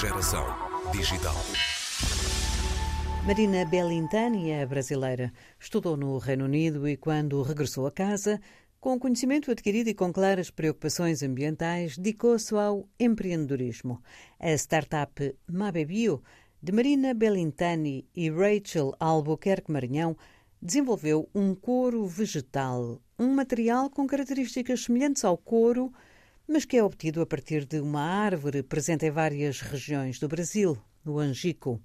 Geração digital. Marina Bellintani é brasileira. Estudou no Reino Unido e, quando regressou a casa, com conhecimento adquirido e com claras preocupações ambientais, dedicou-se ao empreendedorismo. A startup Mabebio, de Marina Bellintani e Rachel Albuquerque Maranhão, desenvolveu um couro vegetal, um material com características semelhantes ao couro, mas que é obtido a partir de uma árvore presente em várias regiões do Brasil, no Angico.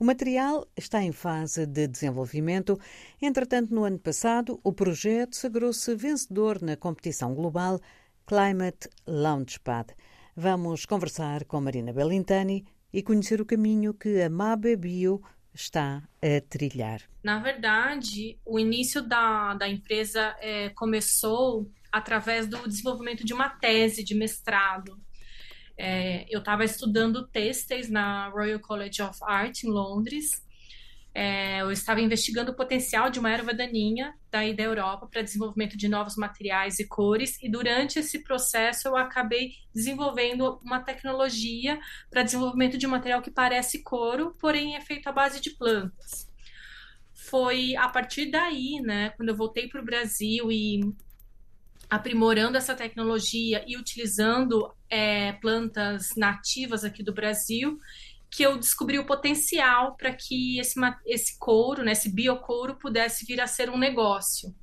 O material está em fase de desenvolvimento. Entretanto, no ano passado, o projeto sagrou-se vencedor na competição global Climate Launchpad. Vamos conversar com Marina Bellintani e conhecer o caminho que a Mabe Bio está a trilhar. Na verdade, o início da, da empresa é, começou através do desenvolvimento de uma tese de mestrado é, eu estava estudando têxteis na Royal College of Art, em Londres. É, eu estava investigando o potencial de uma erva daninha daí da Europa para desenvolvimento de novos materiais e cores, e durante esse processo eu acabei desenvolvendo uma tecnologia para desenvolvimento de um material que parece couro, porém é feito à base de plantas. Foi a partir daí, né, quando eu voltei para o Brasil e aprimorando essa tecnologia e utilizando é, plantas nativas aqui do Brasil, que eu descobri o potencial para que esse, esse couro, né, esse biocouro, pudesse vir a ser um negócio.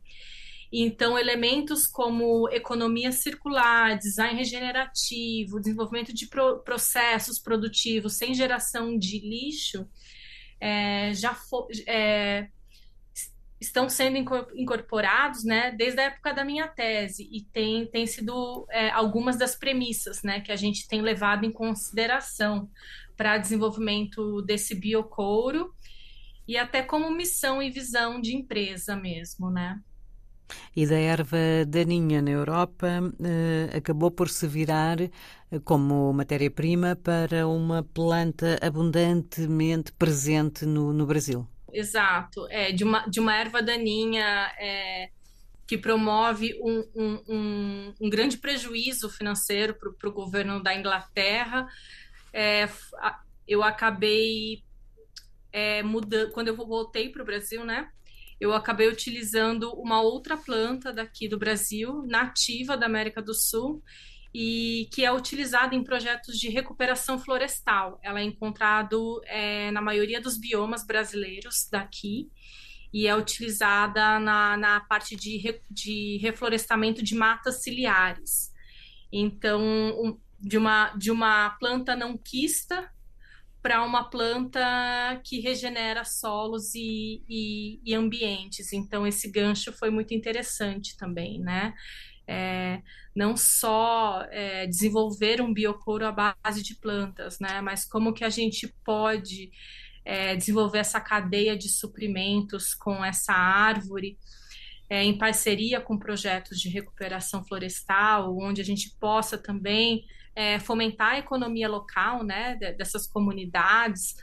Então, elementos como economia circular, design regenerativo, desenvolvimento de pro processos produtivos sem geração de lixo, é, já é, estão sendo incorporados, né, desde a época da minha tese e tem, tem sido é, algumas das premissas, né, que a gente tem levado em consideração para desenvolvimento desse biocouro e até como missão e visão de empresa mesmo, né. E da erva daninha na Europa eh, acabou por se virar eh, como matéria-prima para uma planta abundantemente presente no, no Brasil exato. É, de, uma, de uma erva daninha é, que promove um, um, um, um, grande prejuízo financeiro para o governo da Inglaterra. É, eu acabei é, mudando, quando eu voltei para o Brasil, né? Eu acabei utilizando uma outra planta daqui do Brasil, nativa da América do Sul, e que é utilizada em projetos de recuperação florestal. Ela é encontrado é, na maioria dos biomas brasileiros daqui e é utilizada na, na parte de, re, de reflorestamento de matas ciliares. Então, um, de, uma, de uma planta não quista para uma planta que regenera solos e, e, e, ambientes. Então, esse gancho foi muito interessante também, né? É, não só é, desenvolver um biocouro à base de plantas, né, mas como que a gente pode é, desenvolver essa cadeia de suprimentos com essa árvore, é, em parceria com projetos de recuperação florestal, onde a gente possa também é, fomentar a economia local, né, dessas comunidades,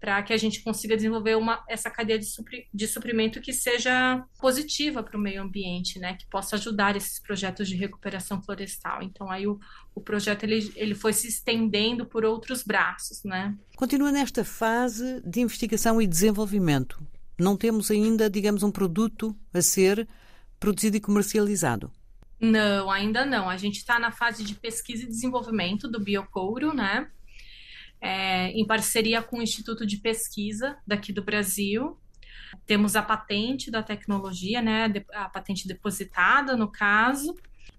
para que a gente consiga desenvolver uma, essa cadeia de, supri, de suprimento que seja positiva para o meio ambiente, né, que possa ajudar esses projetos de recuperação florestal. Então aí o, o projeto ele, ele foi se estendendo por outros braços, né. Continua nesta fase de investigação e desenvolvimento. Não temos ainda, digamos, um produto a ser produzido e comercializado. Não, ainda não. A gente está na fase de pesquisa e desenvolvimento do biocouro, né? É, em parceria com o Instituto de Pesquisa daqui do Brasil. Temos a patente da tecnologia, né, a patente depositada, no caso,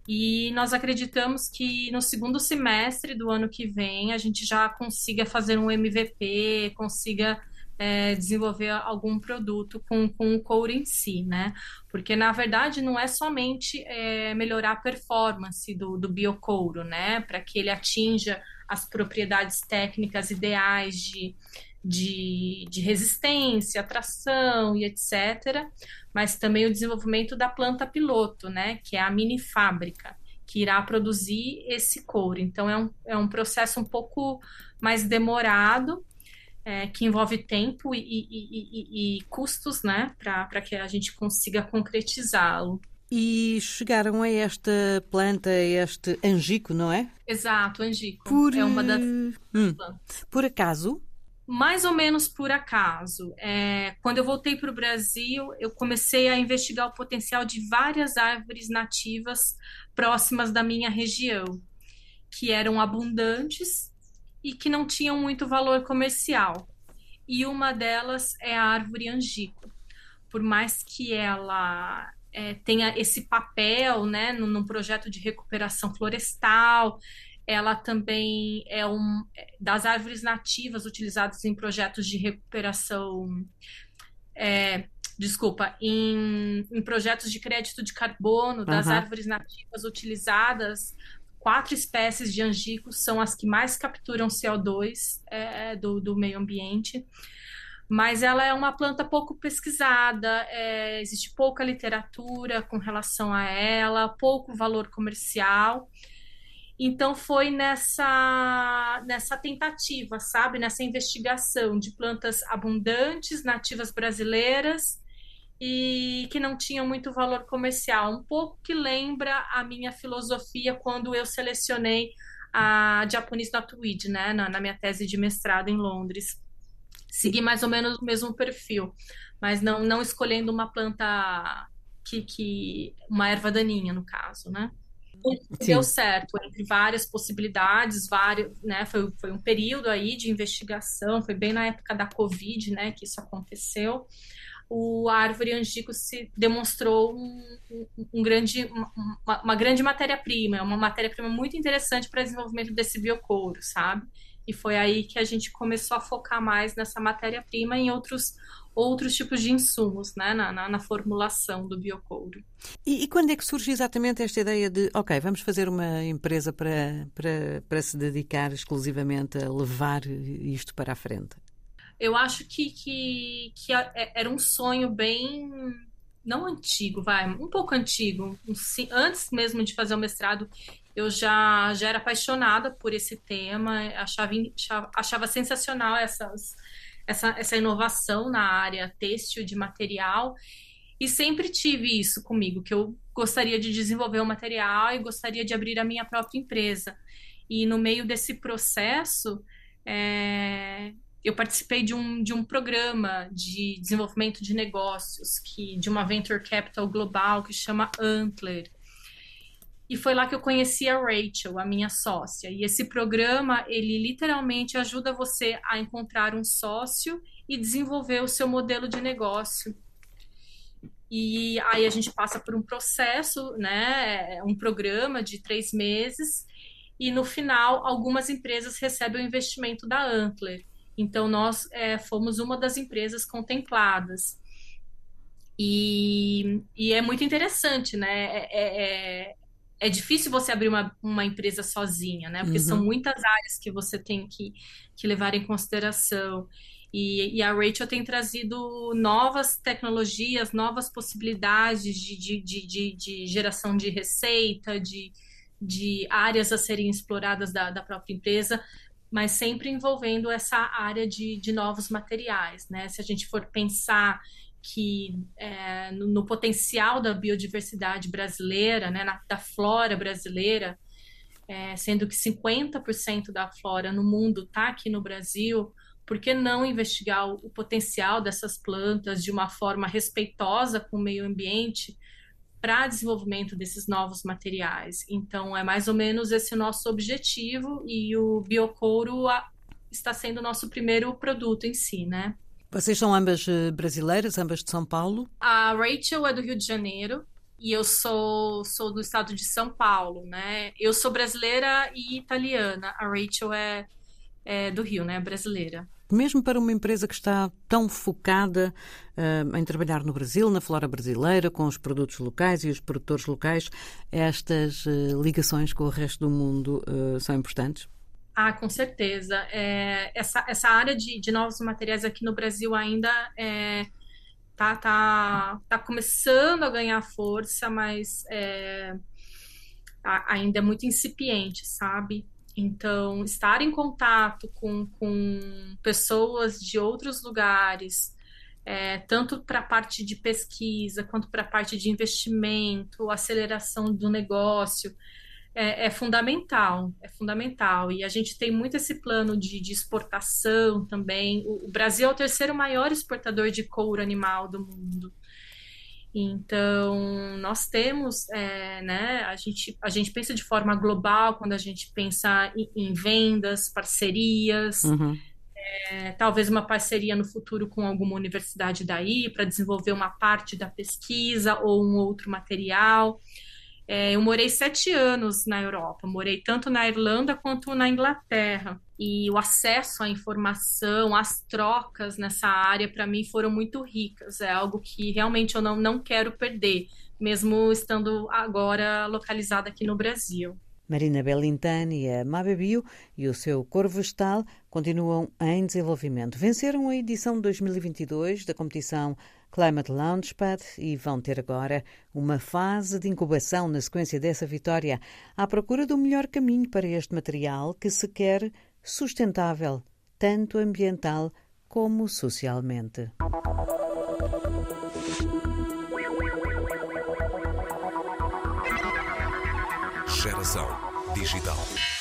e nós acreditamos que no segundo semestre do ano que vem a gente já consiga fazer um MVP, consiga é, desenvolver algum produto com, com o couro em si, né? Porque na verdade não é somente é, melhorar a performance do, do biocouro, né? Para que ele atinja as propriedades técnicas ideais de, de, de resistência, atração e etc., mas também o desenvolvimento da planta piloto, né, que é a mini fábrica, que irá produzir esse couro. Então, é um, é um processo um pouco mais demorado, é, que envolve tempo e, e, e, e custos, né, para que a gente consiga concretizá-lo. E chegaram a esta planta, a este angico, não é? Exato, angico. Por, é uma das hum, Por acaso? Mais ou menos por acaso. É, quando eu voltei para o Brasil, eu comecei a investigar o potencial de várias árvores nativas próximas da minha região, que eram abundantes e que não tinham muito valor comercial. E uma delas é a árvore angico. Por mais que ela é, tenha esse papel né, num, projeto de recuperação florestal. Ela também é um das árvores nativas utilizadas em projetos de recuperação. É, desculpa, em, em, projetos de crédito de carbono, das uhum. árvores nativas utilizadas, quatro espécies de angicos são as que mais capturam CO2 é, do, do meio ambiente mas ela é uma planta pouco pesquisada, é, existe pouca literatura com relação a ela, pouco valor comercial. Então foi nessa nessa tentativa, sabe, nessa investigação de plantas abundantes, nativas brasileiras e que não tinham muito valor comercial, um pouco que lembra a minha filosofia quando eu selecionei a Japanese Knotweed, né, na, na minha tese de mestrado em Londres seguir mais ou menos o mesmo perfil, mas não, não escolhendo uma planta que, que uma erva daninha, no caso, né? Sim. Deu certo, entre várias possibilidades, vários, né? Foi, foi um período aí de investigação, foi bem na época da Covid, né, que isso aconteceu. O a árvore angico se demonstrou um, um, um grande, uma, uma grande matéria-prima, uma matéria-prima muito interessante para o desenvolvimento desse biocouro, sabe? E foi aí que a gente começou a focar mais nessa matéria-prima e em outros, outros tipos de insumos, né, na, na, na formulação do biocouro. E, e, quando é que surge exatamente esta ideia de, ok, vamos fazer uma empresa para, para, para se dedicar exclusivamente a levar isto para a frente? Eu acho que, que, que é, era um sonho bem não antigo, vai, um pouco antigo, antes mesmo de fazer o mestrado, eu já, já era apaixonada por esse tema, achava, achava sensacional essas, essa, essa inovação na área têxtil de material, e sempre tive isso comigo, que eu gostaria de desenvolver o material e gostaria de abrir a minha própria empresa. E no meio desse processo, é, eu participei de um, de um programa de desenvolvimento de negócios, que de uma venture capital global que chama Antler. E foi lá que eu conheci a Rachel, a minha sócia. E esse programa, ele literalmente ajuda você a encontrar um sócio e desenvolver o seu modelo de negócio. E aí a gente passa por um processo, né, um programa de três meses, e no final algumas empresas recebem o investimento da Antler. Então, nós é, fomos uma das empresas contempladas. E, e é muito interessante, né? É, é, é, difícil você abrir uma, uma empresa sozinha, né? Porque uhum. são muitas áreas que você tem que, que levar em consideração. E, e, a Rachel tem trazido novas tecnologias, novas possibilidades de, de, de, de, de geração de receita, de, de áreas a serem exploradas da, da própria empresa, mas sempre envolvendo essa área de, de novos materiais, né? Se a gente for pensar que é, no, no, potencial da biodiversidade brasileira, né, na, da flora brasileira, é, sendo que 50% da flora no mundo está aqui no Brasil, por que não investigar o, o, potencial dessas plantas de uma forma respeitosa com o meio ambiente para desenvolvimento desses novos materiais. Então, é mais ou menos esse nosso objetivo e o biocouro está sendo o nosso primeiro produto em si, né? Vocês são ambas eh, brasileiras, ambas de São Paulo? A Rachel é do Rio de Janeiro e eu sou, sou do estado de São Paulo, né? Eu sou brasileira e italiana. A Rachel é, é do Rio, né? Brasileira mesmo para uma empresa que está tão focada uh, em trabalhar no Brasil, na flora brasileira, com os produtos locais e os produtores locais, estas uh, ligações com o resto do mundo uh, são importantes? Ah, com certeza. É, essa, essa área de, de novos materiais aqui no Brasil ainda é, tá, tá, tá começando a ganhar força, mas é, ainda é muito incipiente, sabe? Então, estar em contato com, com pessoas de outros lugares, é, tanto para a parte de pesquisa quanto para a parte de investimento, aceleração do negócio, é, é, fundamental, é fundamental. E a gente tem muito esse plano de, de exportação também. O, o, Brasil é o terceiro maior exportador de couro animal do mundo. Então, nós temos, é, né, a gente, a gente pensa de forma global quando a gente pensa em, em vendas, parcerias, uhum. é, talvez uma parceria no futuro com alguma universidade daí para desenvolver uma parte da pesquisa ou um outro material. É, eu morei sete anos na Europa, morei tanto na Irlanda quanto na Inglaterra. E o acesso à informação, as trocas nessa área, para mim, foram muito ricas. É algo que realmente eu não, não quero perder, mesmo estando agora localizada aqui no Brasil. Marina Bellintani, a Mabebio e o seu Cor Vestal continuam em desenvolvimento. Venceram a edição 2022 da competição Climate Launchpad e vão ter agora uma fase de incubação na sequência dessa vitória, à procura do melhor caminho para este material que se quer sustentável, tanto ambiental como socialmente. Geração Digital.